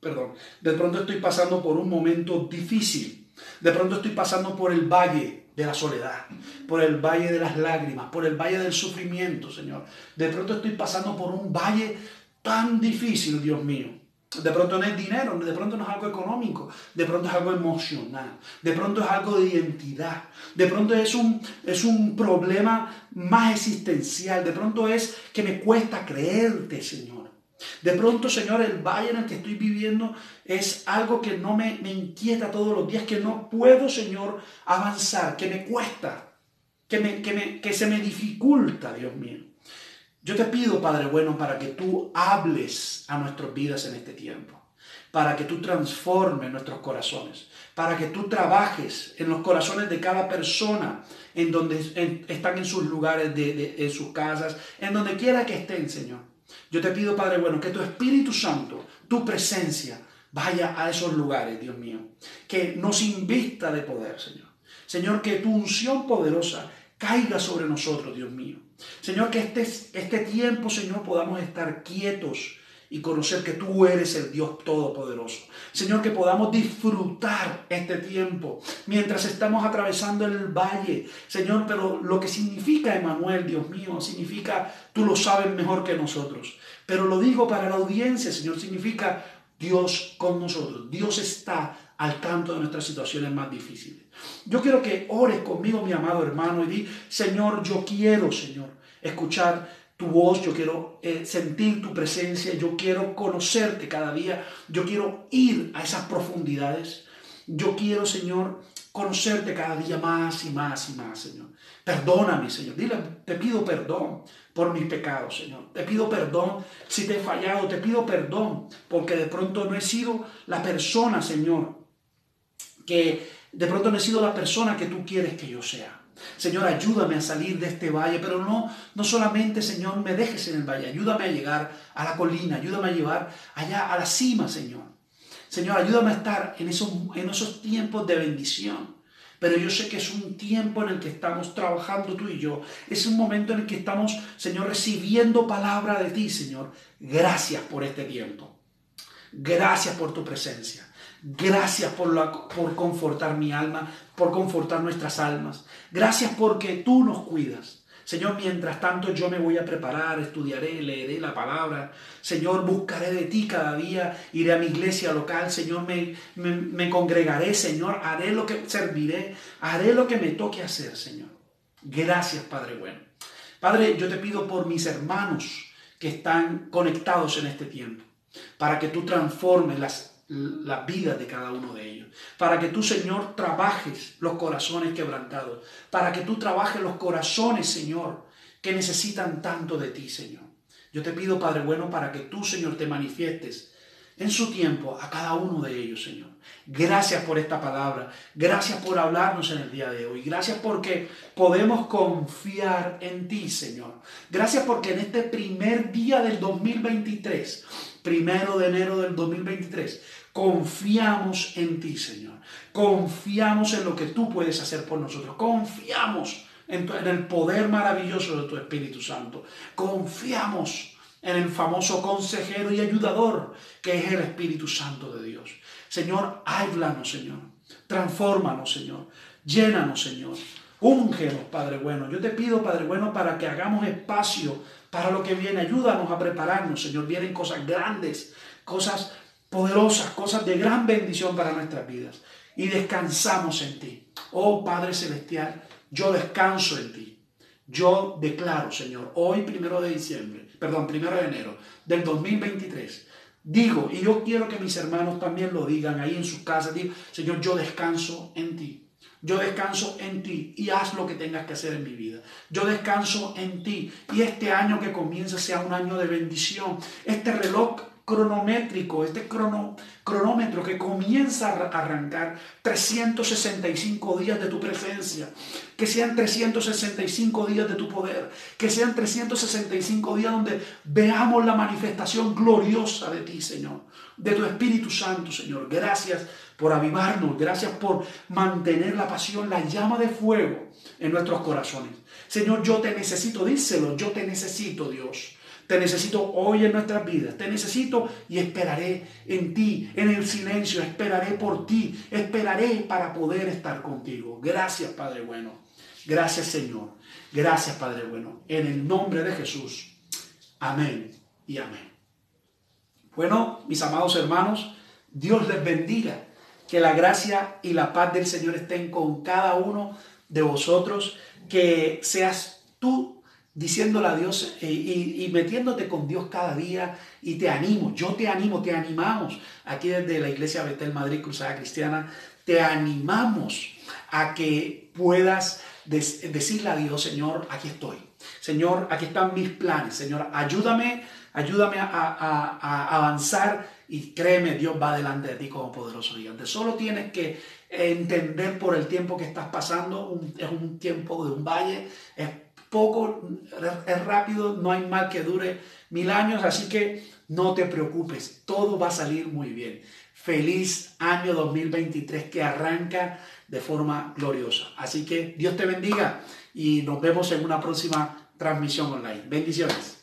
perdón, de pronto estoy pasando por un momento difícil. De pronto estoy pasando por el valle de la soledad, por el valle de las lágrimas, por el valle del sufrimiento, Señor. De pronto estoy pasando por un valle tan difícil, Dios mío. De pronto no es dinero, de pronto no es algo económico, de pronto es algo emocional, de pronto es algo de identidad, de pronto es un, es un problema más existencial, de pronto es que me cuesta creerte, Señor. De pronto, Señor, el valle en el que estoy viviendo es algo que no me, inquieta todos los días, que no puedo, Señor, avanzar, que me cuesta, que, me, que, que se me dificulta, Dios mío. Yo te pido, Padre bueno, para que tú hables a nuestras vidas en este tiempo, para que tú transformes nuestros corazones, para que tú trabajes en los corazones de cada persona, en donde están en sus lugares, de, en sus casas, en donde quiera que estén, Señor. Yo te pido, Padre bueno, que tu Espíritu Santo, tu presencia, vaya a esos lugares, Dios mío. Que nos invista de poder, Señor. Señor, que tu unción poderosa caiga sobre nosotros, Dios mío. Señor, que este, este tiempo, Señor, podamos estar quietos y conocer que tú eres el Dios Todopoderoso. Señor, que podamos disfrutar este tiempo mientras estamos atravesando el valle. Señor, pero lo que significa Emanuel, Dios mío, significa, tú lo sabes mejor que nosotros. Pero lo digo para la audiencia, Señor, significa Dios con nosotros. Dios está al tanto de nuestras situaciones más difíciles. Yo quiero que ores conmigo, mi amado hermano, y di, Señor, yo quiero, Señor, escuchar tu voz, yo quiero eh, sentir tu presencia, yo quiero conocerte cada día, yo quiero ir a esas profundidades, yo quiero, Señor, conocerte cada día más y más y más, Señor. Perdóname, Señor. Dile, te pido perdón por mis pecados, Señor. Te pido perdón si te he fallado, te pido perdón porque de pronto no he sido la persona, Señor, que de pronto no he sido la persona que tú quieres que yo sea. Señor, ayúdame a salir de este valle, pero no, no solamente, Señor, me dejes en el valle, ayúdame a llegar a la colina, ayúdame a llevar allá a la cima, Señor. Señor, ayúdame a estar en esos, en esos tiempos de bendición. Pero yo sé que es un tiempo en el que estamos trabajando tú y yo. Es un momento en el que estamos, Señor, recibiendo palabra de ti, Señor. Gracias por este tiempo. Gracias por tu presencia. Gracias por, la, por confortar mi alma, por confortar nuestras almas. Gracias porque tú nos cuidas. Señor, mientras tanto yo me voy a preparar, estudiaré, leeré la palabra. Señor, buscaré de ti cada día, iré a mi iglesia local. Señor, me, me, congregaré, Señor, haré lo que serviré, haré lo que me toque hacer, Señor. Gracias, Padre bueno. Padre, yo te pido por mis hermanos que están conectados en este tiempo, para que tú transformes las la vida de cada uno de ellos. Para que tú, Señor, trabajes los corazones quebrantados. Para que tú trabajes los corazones, Señor, que necesitan tanto de ti, Señor. Yo te pido, Padre bueno, para que tú, Señor, te manifiestes en su tiempo a cada uno de ellos, Señor. Gracias por esta palabra. Gracias por hablarnos en el día de hoy. Gracias porque podemos confiar en ti, Señor. Gracias porque en este primer día del 2023 primero de enero del 2023. Confiamos en ti, Señor. Confiamos en lo que tú puedes hacer por nosotros. Confiamos en, el poder maravilloso de tu Espíritu Santo. Confiamos en el famoso consejero y ayudador que es el Espíritu Santo de Dios. Señor, háblanos, Señor. Transfórmanos, Señor. Llénanos, Señor. Úngenos, Padre bueno. Yo te pido, Padre bueno, para que hagamos espacio para lo que viene. Ayúdanos a prepararnos, Señor. Vienen cosas grandes, cosas poderosas, cosas de gran bendición para nuestras vidas. Y descansamos en ti. Oh Padre Celestial, yo descanso en ti. Yo declaro, Señor, hoy primero de diciembre, perdón, primero de enero del 2023, digo, y yo quiero que mis hermanos también lo digan ahí en sus casas, digo, Señor, yo descanso en ti. Yo descanso en ti y haz lo que tengas que hacer en mi vida. Yo descanso en ti y este año que comienza sea un año de bendición. Este reloj cronométrico, este crono, cronómetro que comienza a arrancar 365 días de tu presencia, que sean 365 días de tu poder, que sean 365 días donde veamos la manifestación gloriosa de ti, Señor, de tu Espíritu Santo, Señor. Gracias por avivarnos, gracias por mantener la pasión, la llama de fuego en nuestros corazones. Señor, yo te necesito, díselo, yo te necesito, Dios. Te necesito hoy en nuestras vidas. Te necesito y esperaré en ti, en el silencio. Esperaré por ti. Esperaré para poder estar contigo. Gracias, Padre bueno. Gracias, Señor. Gracias, Padre bueno. En el nombre de Jesús. Amén y amén. Bueno, mis amados hermanos, Dios les bendiga que la gracia y la paz del Señor estén con cada uno de vosotros. Que seas tú diciéndole a Dios eh, y, metiéndote con Dios cada día. Y te animo, yo te animo, te animamos. Aquí desde la Iglesia Betel Madrid Cruzada Cristiana, te animamos a que puedas decirle a Dios, Señor, aquí estoy. Señor, aquí están mis planes. Señor, ayúdame, ayúdame a, a avanzar y créeme, Dios va delante de ti como poderoso gigante. Solo tienes que entender por el tiempo que estás pasando, es un tiempo de un valle, es poco, es rápido, no hay mal que dure mil años, así que no te preocupes, todo va a salir muy bien. feliz año 2023 que arranca de forma gloriosa. Así que Dios te bendiga y nos vemos en una próxima transmisión online. Bendiciones.